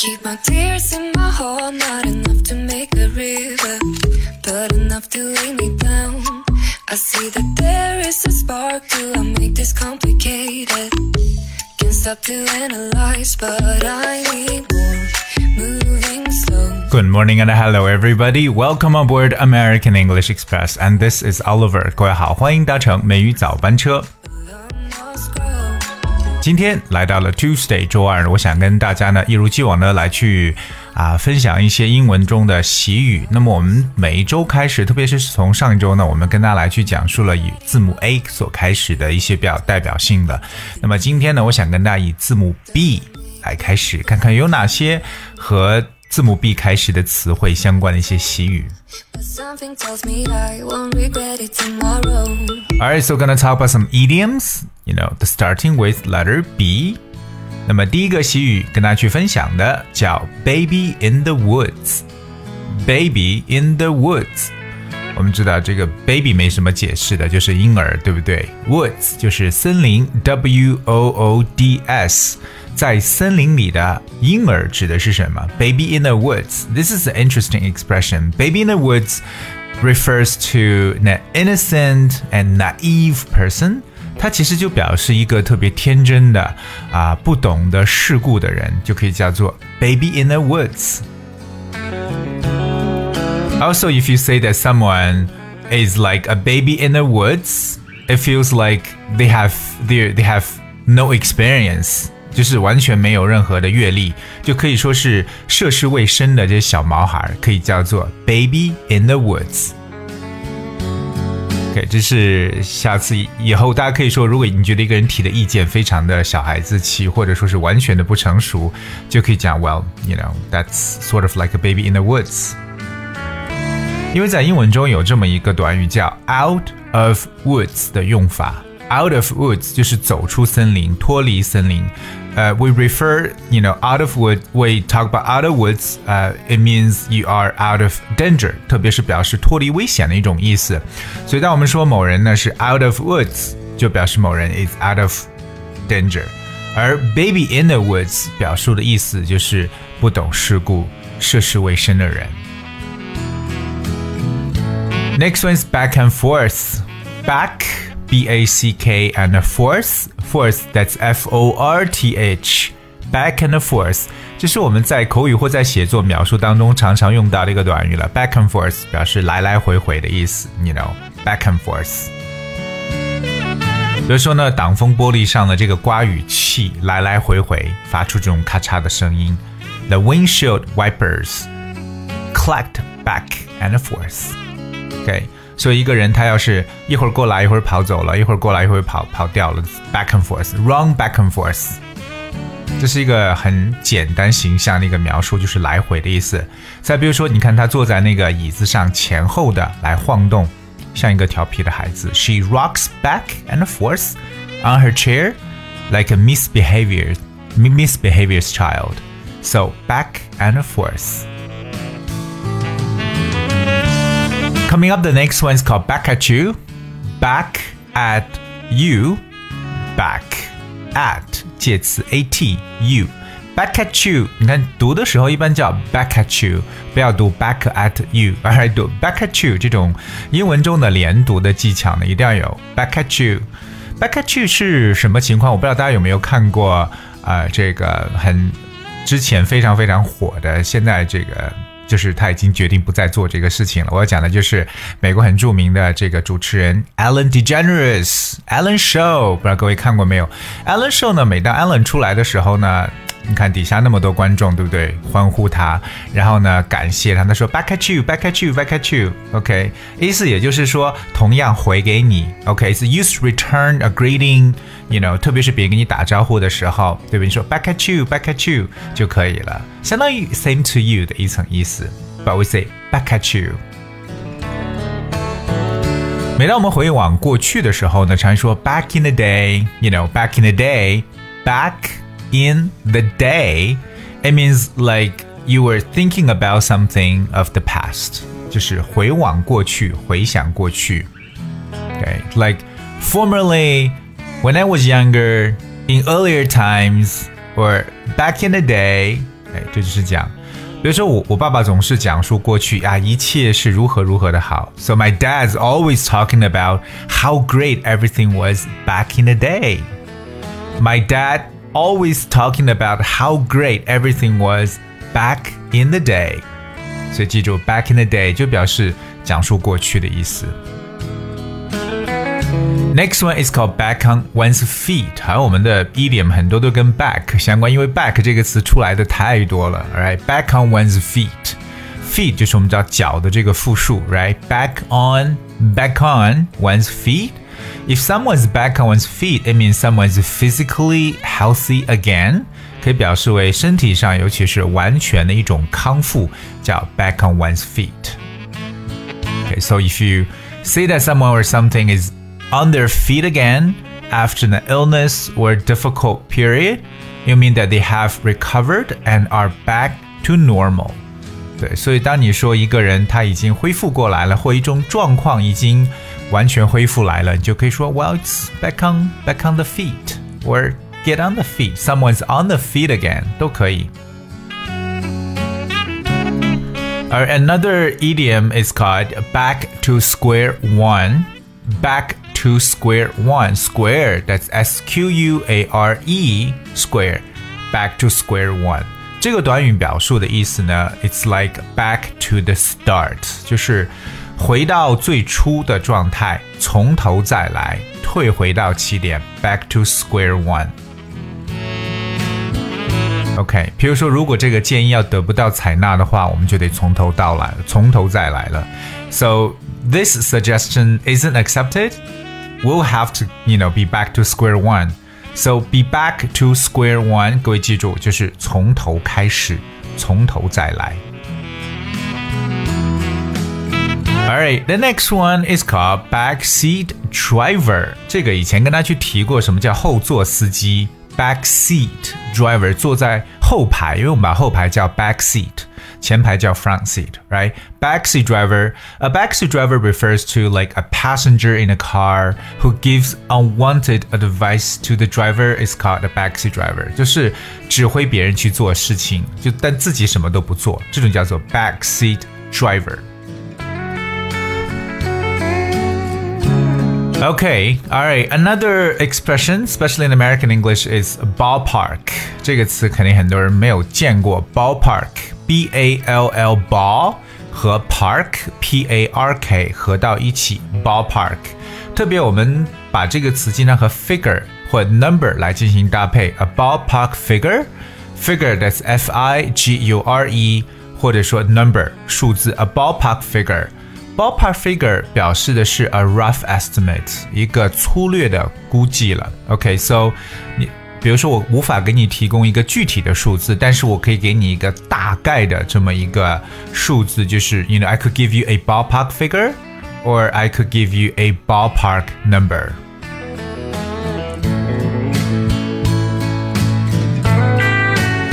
Keep my tears in my heart, not enough to make a river, but enough to weigh me down. I see that there is a spark to I make this complicated. Can't stop to analyze, but I need more. Moving slow. Good morning and hello everybody. Welcome aboard American English Express, and this is Oliver. 各位好，欢迎搭乘美语早班车。 今天来到了 Tuesday 周二，我想跟大家呢一如既往的来去啊分享一些英文中的习语。那么我们每一周开始，特别是从上一周呢，我们跟大家来去讲述了以字母 A 所开始的一些比较代表性的。那么今天呢，我想跟大家以字母 B 来开始，看看有哪些和字母 B 开始的词汇相关的一些习语。But something tells me I won't regret it tomorrow. Alright, so gonna talk about some idioms. You know, the starting with letter B. 那么第一个习语跟大家去分享的叫 “baby in the woods”。Baby in the woods。我们知道这个 baby 没什么解释的，就是婴儿，对不对？Woods 就是森林，W O O D S，在森林里的婴儿指的是什么？Baby in the woods. This is an interesting expression. Baby in the woods refers to an innocent and naive person. 它其实就表示一个特别天真的啊、不懂得世故的人，就可以叫做 baby in the woods。Also, if you say that someone is like a baby in the woods, it feels like they have they they have no experience，就是完全没有任何的阅历，就可以说是涉世未深的这些小毛孩，可以叫做 baby in the woods。 OK，这是下次以后大家可以说，如果你觉得一个人提的意见非常的小孩子气，或者说是完全的不成熟，就可以讲 Well，you know，that's sort of like a baby in the woods。因为在英文中有这么一个短语叫 out of woods 的用法。Out of woods 就是走出森林，脱离森林。呃、w e refer, you know, out of wood. We talk about out of woods. 呃、i t means you are out of danger，特别是表示脱离危险的一种意思。所以当我们说某人呢是 out of woods，就表示某人 is out of danger。而 baby in the woods 表述的意思就是不懂世故、涉世未深的人。Next one is back and forth. Back, B A C K, and forth, forth, that's F O R T H. Back and forth，这是我们在口语或在写作描述当中常常用到的一个短语了。Back and forth 表示来来回回的意思，you know, back and forth。比如说呢，挡风玻璃上的这个刮雨器来来回回发出这种咔嚓的声音。The windshield wipers clacked back and forth。OK， 所以一个人他要是一会儿过来，一会儿跑走了，一会儿过来，一会儿跑跑掉了，back and forth，run back and forth，这是一个很简单形象的一个描述，就是来回的意思。再比如说，你看他坐在那个椅子上前后的来晃动，像一个调皮的孩子。She rocks back and forth on her chair like a misbehavior misbehavior's child. So back and forth. Coming up, the next one is called Back at You. Back at you. Back at 介词 at you. Back at you，你看读的时候一般叫 back at you，不要读 back at you，而是读 back at you 这种英文中的连读的技巧呢，一定要有 back at you。Back at you 是什么情况？我不知道大家有没有看过啊、呃这个很之前非常非常火的，现在这个 就是他已经决定不再做这个事情了。我要讲的就是美国很著名的这个主持人 Alan DeGeneres，Alan Show，不知道各位看过没有 Alan Show 呢，每当 Alan 出来的时候呢。你看底下那么多观众，对不对？欢呼他，然后呢，感谢他。他说 “back at you, back at you, back at you”。OK，意思也就是说，同样回给你。OK，是、use return a greeting，you know，特别是别人跟你打招呼的时候，对不对？你说 “back at you, back at you” 就可以了，相当于 “same to you” 的一层意思。But we say “back at you”。每当我们回往过去的时候呢，常说 “back in the day”，you know，“back in the day”，“back”。 in the day, it means like you were thinking about something of the past，就是回往过去，回想过去。Okay, like formerly, when I was younger, in earlier times, or back in the day, 哎，这就是讲。比如说我我爸爸总是讲述过去啊，一切是如何如何的好。So my dad's always talking about how great everything was back in the day. My dad always talking about how great everything was back in the day. 所以记住，back in the day 就表示讲述过去的意思。Next one is called back on one's feet。好像我们的 idiom 很多都跟 back 相关，因为 back 这个词出来的太多了。Alright，back on one's feet。feet 就是我们叫脚的这个复数，right？Back on, back on one's feet. If someone's back on one's feet, it means someone's physically healthy again. 可以表示为身体上，尤其是完全的一种康复，叫 back on one's feet. Okay, so if you say that someone or something is on their feet again after an illness or difficult period, you mean that they have recovered and are back to normal. 对，所以当你说一个人他已经恢复过来了，或一种状况已经 完全恢复来了，你就可以说，Well, it's back on back on the feet, or get on the feet. Someone's on the feet again，都可以。Or another idiom is called back to square one. Back to square one. Square, that's S Q U A R E, square. Back to square one. 这个短语表述的意思呢，It's like back to the start，就是 回到最初的状态，从头再来，退回到起点，back to square one。OK，比如说，如果这个建议要得不到采纳的话，我们就得从头到来，从头再来了。So this suggestion isn't accepted. We'll have to, you know, be back to square one. So be back to square one，各位记住，就是从头开始，从头再来。 Alright, the next one is called backseat driver。这个以前跟大家去提过，什么叫后座司机？Backseat driver 坐在后排，因为我们把后排叫 backseat。前排叫 front seat, right? Backseat driver. A backseat driver refers to like a passenger in a car who gives unwanted advice to the driver is called a backseat driver. 就是指挥别人去做事情，就但自己什么都不做，这种叫做 backseat driver. Okay, all right. Another expression, especially in American English, is ballpark. 这个词肯定很多人没有见过。Ballpark, B A L L ball 和 park P A R K 合到一起，ballpark。特别我们把这个词经常和 figure 或 number 来进行搭配，a ballpark figure，figure that's F I G U R E，或者说 number 数字，a ballpark figure。 Ballpark figure 表示的是 a rough estimate，一个粗略的估计了。OK，so、okay, 你比如说我无法给你提供一个具体的数字，但是我可以给你一个大概的这么一个数字，就是 you know I could give you a ballpark figure or I could give you a ballpark number。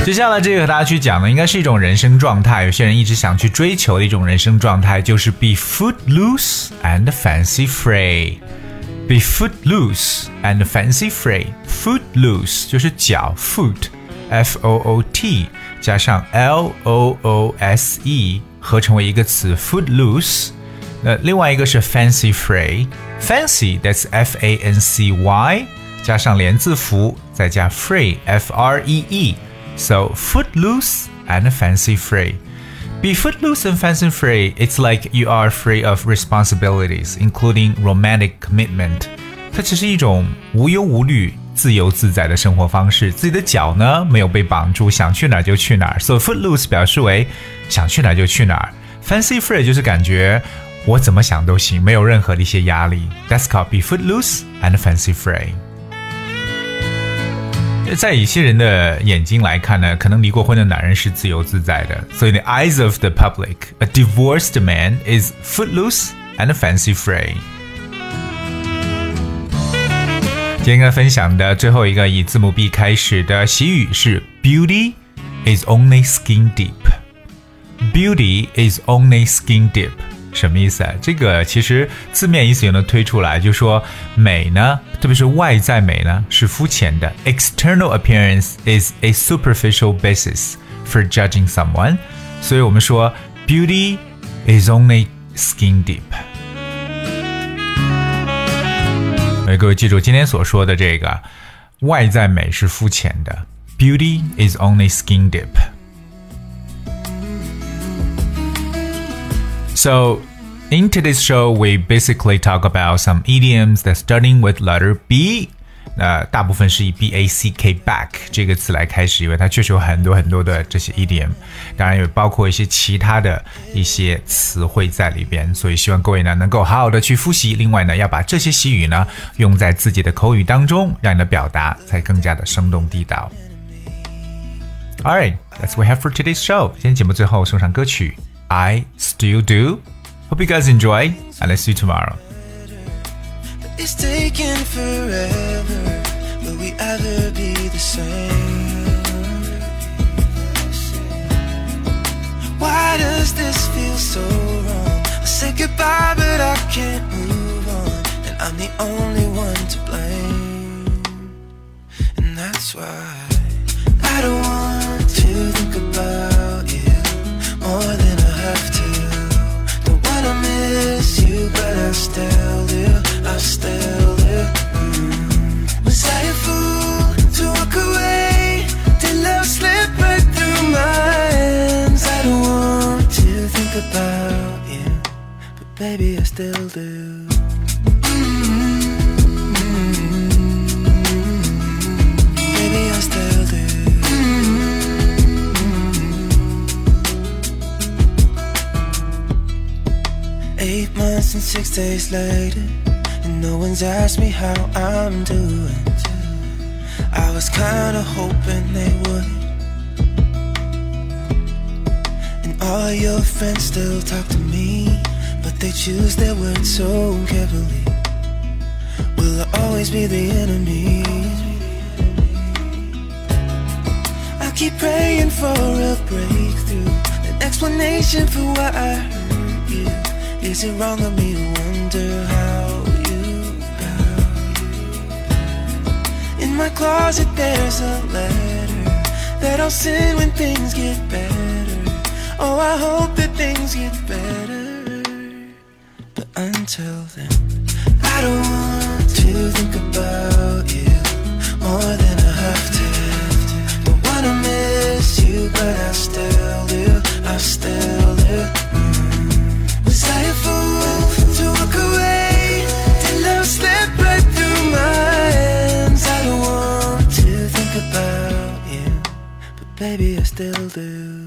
接下来这个和大家去讲的，应该是一种人生状态，有些人一直想去追求的一种人生状态，就是 be footloose and fancy free。be footloose and fancy free. Footloose 就是脚，foot，f o o t 加上 l o o s e 合成为一个词，footloose。那另外一个是 fancy free，fancy that's f a n c y 加上连字符，再加 free f r e e。So footloose and fancy free. Be footloose and fancy free. It's like you are free of responsibilities, including romantic commitment. 它只是一种无忧无虑、自由自在的生活方式。自己的脚呢，没有被绑住，想去哪儿就去哪儿。So footloose 表示为想去哪儿就去哪儿。Fancy free 就是感觉我怎么想都行，没有任何的一些压力。That's called be footloose and fancy free. 在一些人的眼睛来看呢，可能离过婚的男人是自由自在的。所以 the eyes of the public, a divorced man is footloose and fancy free. 今天跟分享的最后一个以字母 B 开始的习语是 Beauty is only skin deep. Beauty is only skin deep. 什么意思啊？这个其实字面意思也能推出来，就说美呢，特别是外在美呢，是肤浅的。External appearance is a superficial basis for judging someone，所以我们说 beauty is only skin deep。所以各位记住今天所说的这个，外在美是肤浅的，beauty is only skin deep。So in today's show, we basically talk about some idioms that starting with letter B 呃，大部分是以 b a c k back 这个词来开始，因为它确实有很多很多的这些 idiom，当然也包括一些其他的一些词汇在里边，所以希望各位呢能够好好的去复习。另外呢，要把这些习语呢用在自己的口语当中，让你的表达才更加的生动地道。Alright, that's what we have for today's show。今天节目最后送上歌曲 I Still Do。 Hope you guys enjoy, and let's see you tomorrow. It's taking forever. Will we ever be the same? Why does this feel so wrong? I said goodbye, but I can't move on. And I'm the only one to blame. And that's why still do. I still do. Mm. Was I a fool to walk away? Did love slip right through my hands? I don't want to think about you, but baby I still do. And six days later, and no one's asked me how I'm doing. I was kinda hoping they would. And all your friends still talk to me, but they choose their words so carefully. Will I always be the enemy? I keep praying for a breakthrough, an explanation for why I. Is it wrong of me to wonder how you, you? In my closet there's a letter that I'll send when things get better. Oh, I hope that things get better. But until then, I don't want to think about you more than I have to. Don't wanna miss you, but I still do. I still baby I still do.